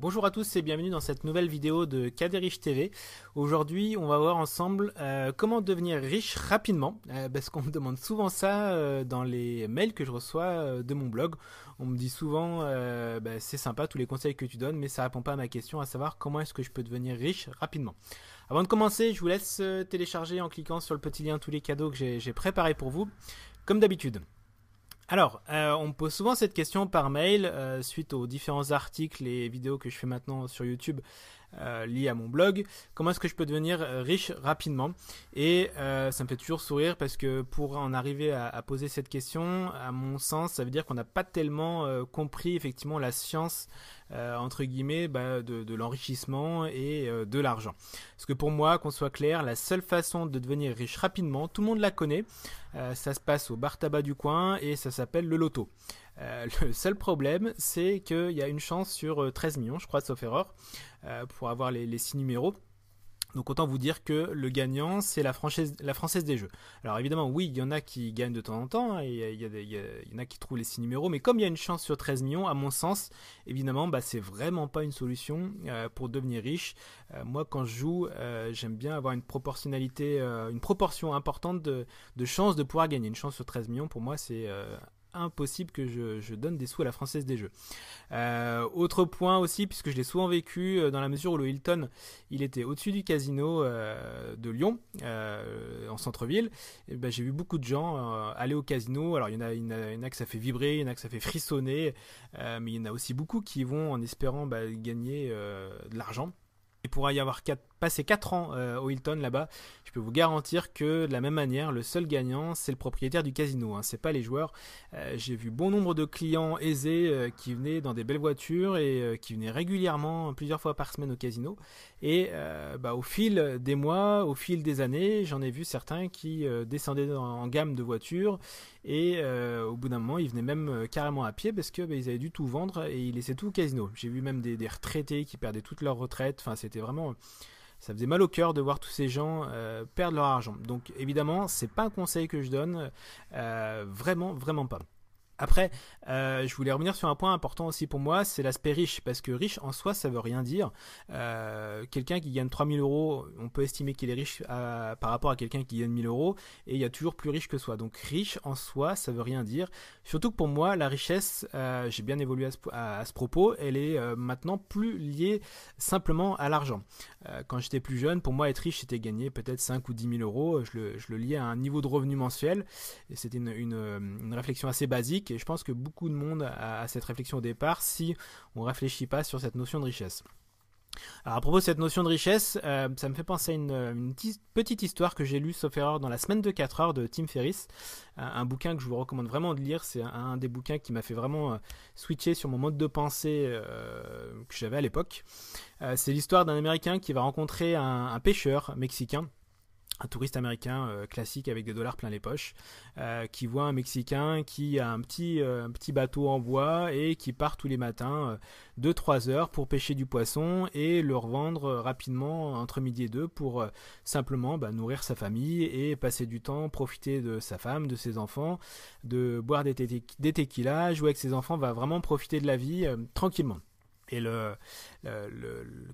Bonjour à tous et bienvenue dans cette nouvelle vidéo de Kaderich TV. Aujourd'hui, on va voir ensemble euh, comment devenir riche rapidement, euh, parce qu'on me demande souvent ça euh, dans les mails que je reçois de mon blog. On me dit souvent, bah, c'est sympa tous les conseils que tu donnes, mais ça répond pas à ma question, à savoir comment est-ce que je peux devenir riche rapidement. Avant de commencer, je vous laisse télécharger en cliquant sur le petit lien tous les cadeaux que j'ai préparés pour vous, comme d'habitude. Alors, euh, on me pose souvent cette question par mail euh, suite aux différents articles et vidéos que je fais maintenant sur YouTube euh, liés à mon blog. Comment est-ce que je peux devenir riche rapidement? Et ça me fait toujours sourire parce que pour en arriver à, poser cette question, à mon sens, ça veut dire qu'on n'a pas tellement compris effectivement la science entre guillemets bah, de, l'enrichissement et de l'argent. Parce que pour moi, qu'on soit clair, la seule façon de devenir riche rapidement, tout le monde la connaît. Euh, ça se passe au bar tabac du coin et ça s'appelle le loto. Euh, le seul problème, c'est qu'il y a une chance sur 13 euh, millions, je crois, sauf erreur, pour avoir les, les 6 numéros. Donc autant vous dire que le gagnant, c'est la, française des jeux. Alors évidemment, oui, il y en a qui gagnent de temps en temps, hein, il y, en a qui trouvent les 6 numéros, mais comme il y a une chance sur 13 millions, à mon sens, évidemment, bah, c'est vraiment pas une solution euh, pour devenir riche. Euh, moi, quand je joue, euh, j'aime bien avoir une proportionnalité, une proportion importante de chances de pouvoir gagner. Une chance sur 13 millions, pour moi, c'est impossible que je, donne des sous à la française des jeux. Euh, autre point aussi, puisque je l'ai souvent vécu euh, dans la mesure où le Hilton, il était au-dessus du casino euh, de Lyon, en centre-ville. Ben, j'ai vu beaucoup de gens aller au casino. Alors il y, en a, il que ça fait vibrer, il y en a que ça fait frissonner, mais il y en a aussi beaucoup qui vont en espérant bah, gagner de l'argent. Il pourra y avoir passé 4 ans au Hilton là-bas je peux vous garantir que de la même manière, le seul gagnant, c'est le propriétaire du casino, hein, c'est pas les joueurs. Euh, j'ai vu bon nombre de clients aisés euh, qui venaient dans des belles voitures et euh, qui venaient régulièrement, plusieurs fois par semaine au casino. Et bah, au fil des mois, au fil des années, j'en ai vu certains qui descendaient en gamme de voitures et au bout d'un moment, ils venaient même carrément à pied parce que bah, ils avaient dû tout vendre et ils laissaient tout au casino. J'ai vu même des, des retraités qui perdaient toute leur retraite. Enfin, c'était vraiment ça faisait mal au cœur de voir tous ces gens euh, perdre leur argent. Donc évidemment, c'est pas un conseil que je donne, euh, vraiment, vraiment pas. Après, euh, je voulais revenir sur un point important aussi pour moi, c'est l'aspect riche, parce que riche en soi, ça veut rien dire. Euh, quelqu'un qui gagne 3000 euros, on peut estimer qu'il est riche par rapport à quelqu'un qui gagne 1000 euros, et il y a toujours plus riche que soi. Donc riche en soi, ça veut rien dire. Surtout que pour moi, la richesse, euh, j'ai bien évolué à ce, propos, elle est maintenant plus liée simplement à l'argent. quand j'étais plus jeune, pour moi, être riche, c'était gagner peut-être 5 ou 10 000 euros. Je le, je le liais à un niveau de revenu mensuel, et c'était une, une, une réflexion assez basique et je pense que beaucoup de monde a, cette réflexion au départ si on ne réfléchit pas sur cette notion de richesse. Alors à propos de cette notion de richesse, euh, ça me fait penser à une, petite histoire que j'ai lue, sauf erreur, dans la semaine de 4 heures de Tim Ferriss, un, bouquin que je vous recommande vraiment de lire, c'est un, des bouquins qui m'a fait vraiment euh, switcher sur mon mode de pensée euh, que j'avais à l'époque. c'est l'histoire d'un Américain qui va rencontrer un pêcheur mexicain un touriste américain euh, classique avec des dollars plein les poches, euh, qui voit un Mexicain qui a un petit, euh, petit bateau en bois et qui part tous les matins de 3 heures pour pêcher du poisson et le revendre rapidement entre midi et deux pour simplement bah, nourrir sa famille et passer du temps, profiter de sa femme, de ses enfants, de boire des, des tequilas, jouer avec ses enfants, va vraiment profiter de la vie tranquillement. Et le,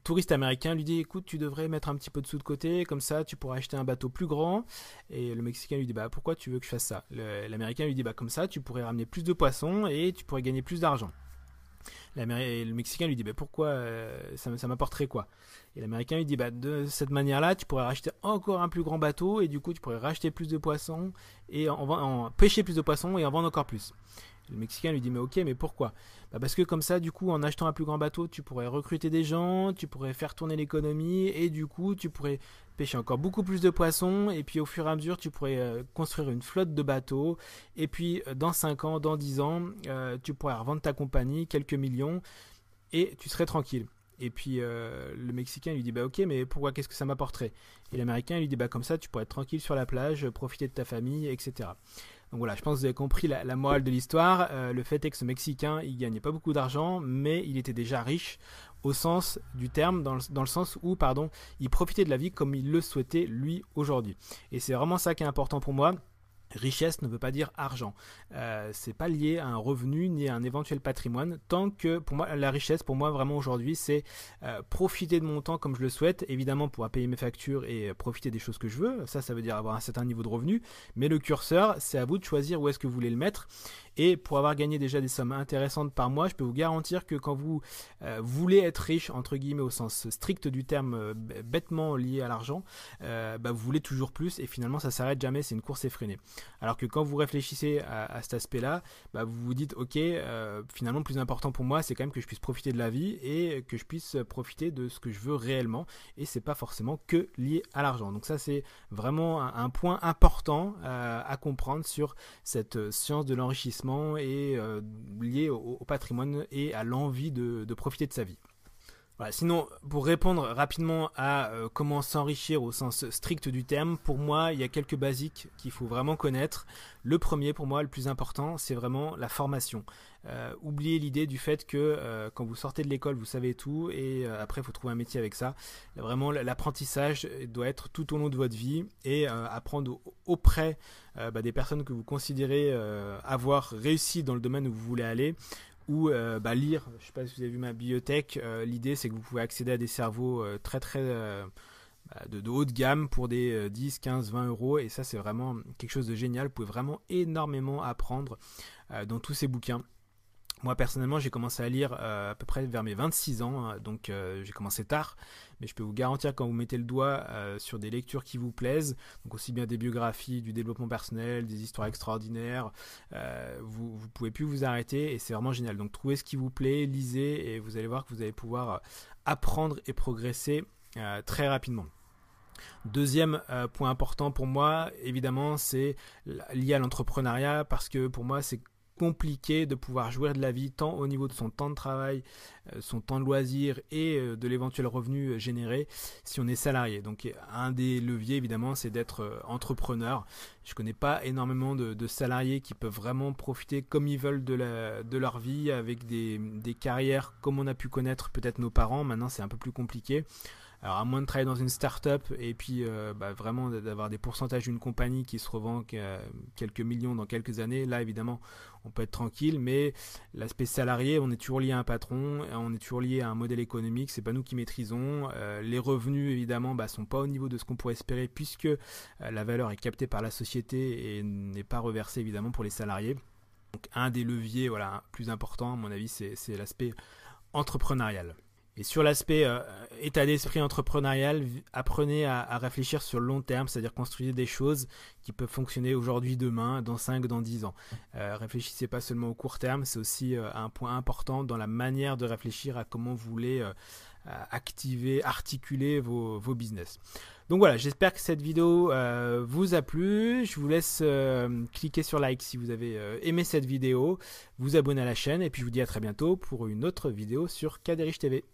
touriste américain lui dit écoute tu devrais mettre un petit peu de sous de côté comme ça tu pourras acheter un bateau plus grand. Et le mexicain lui dit bah pourquoi tu veux que je fasse ça? L'américain lui dit bah comme ça tu pourrais ramener plus de poissons et tu pourrais gagner plus d'argent. Le mexicain lui dit bah pourquoi euh, ça, m'apporterait quoi? Et l'américain lui dit bah de cette manière là tu pourrais racheter encore un plus grand bateau et du coup tu pourrais racheter plus de poissons et en, en pêcher plus de poissons et en vendre encore plus le Mexicain lui dit mais ok mais pourquoi? Bah Parce que comme ça du coup en achetant un plus grand bateau tu pourrais recruter des gens, tu pourrais faire tourner l'économie et du coup tu pourrais pêcher encore beaucoup plus de poissons et puis au fur et à mesure tu pourrais euh, construire une flotte de bateaux et puis euh, dans 5 ans, dans 10 ans euh, tu pourrais revendre ta compagnie quelques millions et tu serais tranquille. Et puis le Mexicain lui dit bah ok mais pourquoi? Qu'est-ce que ça m'apporterait? Et l'Américain lui dit bah comme ça tu pourrais être tranquille sur la plage, profiter de ta famille, etc. Donc voilà, je pense que vous avez compris la, morale de l'histoire. Euh, le fait est que ce Mexicain, il gagnait pas beaucoup d'argent, mais il était déjà riche au sens du terme, dans le, sens où, pardon, il profitait de la vie comme il le souhaitait lui aujourd'hui. Et c'est vraiment ça qui est important pour moi. Richesse ne veut pas dire argent. Euh, c'est pas lié à un revenu ni à un éventuel patrimoine. Tant que pour moi la richesse pour moi vraiment aujourd'hui c'est euh, profiter de mon temps comme je le souhaite, évidemment pour payer mes factures et profiter des choses que je veux. Ça ça veut dire avoir un certain niveau de revenu. Mais le curseur c'est à vous de choisir où est-ce que vous voulez le mettre. Et pour avoir gagné déjà des sommes intéressantes par mois, je peux vous garantir que quand vous euh, voulez être riche, entre guillemets, au sens strict du terme, euh, bêtement lié à l'argent, euh, bah, vous voulez toujours plus et finalement ça s'arrête jamais, c'est une course effrénée. Alors que quand vous réfléchissez à, cet aspect-là, bah, vous vous dites, ok, finalement le plus important pour moi, c'est quand même que je puisse profiter de la vie et que je puisse profiter de ce que je veux réellement. Et c'est pas forcément que lié à l'argent. Donc ça, c'est vraiment un, point important à comprendre sur cette science de l'enrichissement et euh, lié au, patrimoine et à l'envie de, profiter de sa vie. Sinon, pour répondre rapidement à euh, comment s'enrichir au sens strict du terme, pour moi, il y a quelques basiques qu'il faut vraiment connaître. Le premier, pour moi, le plus important, c'est vraiment la formation. Euh, oubliez l'idée du fait que quand vous sortez de l'école, vous savez tout et après, il faut trouver un métier avec ça. Vraiment, l'apprentissage doit être tout au long de votre vie et apprendre auprès bah, des personnes que vous considérez avoir réussi dans le domaine où vous voulez aller ou euh, bah, lire. Je ne sais pas si vous avez vu ma bibliothèque. Euh, l'idée, c'est que vous pouvez accéder à des cerveaux euh, très très bah, de, de, haut de gamme pour des 10, 15, 20 euros. Et ça, c'est vraiment quelque chose de génial. Vous pouvez vraiment énormément apprendre dans tous ces bouquins. Moi personnellement, j'ai commencé à lire euh, à peu près vers mes 26 ans, hein, donc euh, j'ai commencé tard, mais je peux vous garantir quand vous mettez le doigt euh, sur des lectures qui vous plaisent, donc aussi bien des biographies, du développement personnel, des histoires extraordinaires, vous ne pouvez plus vous arrêter et c'est vraiment génial. Donc trouvez ce qui vous plaît, lisez et vous allez voir que vous allez pouvoir apprendre et progresser très rapidement. Deuxième point important pour moi, évidemment, c'est lié à l'entrepreneuriat parce que pour moi, c'est compliqué de pouvoir jouir de la vie tant au niveau de son temps de travail, euh, son temps de loisir et euh, de l'éventuel revenu euh, généré si on est salarié. Donc un des leviers évidemment c'est d'être entrepreneur. Je connais pas énormément de, salariés qui peuvent vraiment profiter comme ils veulent de, la, de leur vie avec des, des carrières comme on a pu connaître peut-être nos parents. Maintenant c'est un peu plus compliqué. Alors à moins de travailler dans une start-up et puis euh, bah, vraiment d'avoir des pourcentages d'une compagnie qui se revend quelques millions dans quelques années, là évidemment on peut être tranquille, mais l'aspect salarié, on est toujours lié à un patron, on est toujours lié à un modèle économique, c'est pas nous qui maîtrisons. Euh, les revenus évidemment bah, sont pas au niveau de ce qu'on pourrait espérer puisque euh, la valeur est captée par la société et n'est pas reversée évidemment pour les salariés. Donc un des leviers voilà, plus importants à mon avis c'est l'aspect entrepreneurial. Et sur l'aspect euh, état d'esprit entrepreneurial, apprenez à, réfléchir sur le long terme, c'est-à-dire construire des choses qui peuvent fonctionner aujourd'hui, demain, dans 5, dans 10 ans. Euh, réfléchissez pas seulement au court terme, c'est aussi euh, un point important dans la manière de réfléchir à comment vous voulez activer, articuler vos, vos, business. Donc voilà, j'espère que cette vidéo vous a plu. Je vous laisse cliquer sur like si vous avez aimé cette vidéo, vous abonner à la chaîne et puis je vous dis à très bientôt pour une autre vidéo sur Kaderich TV.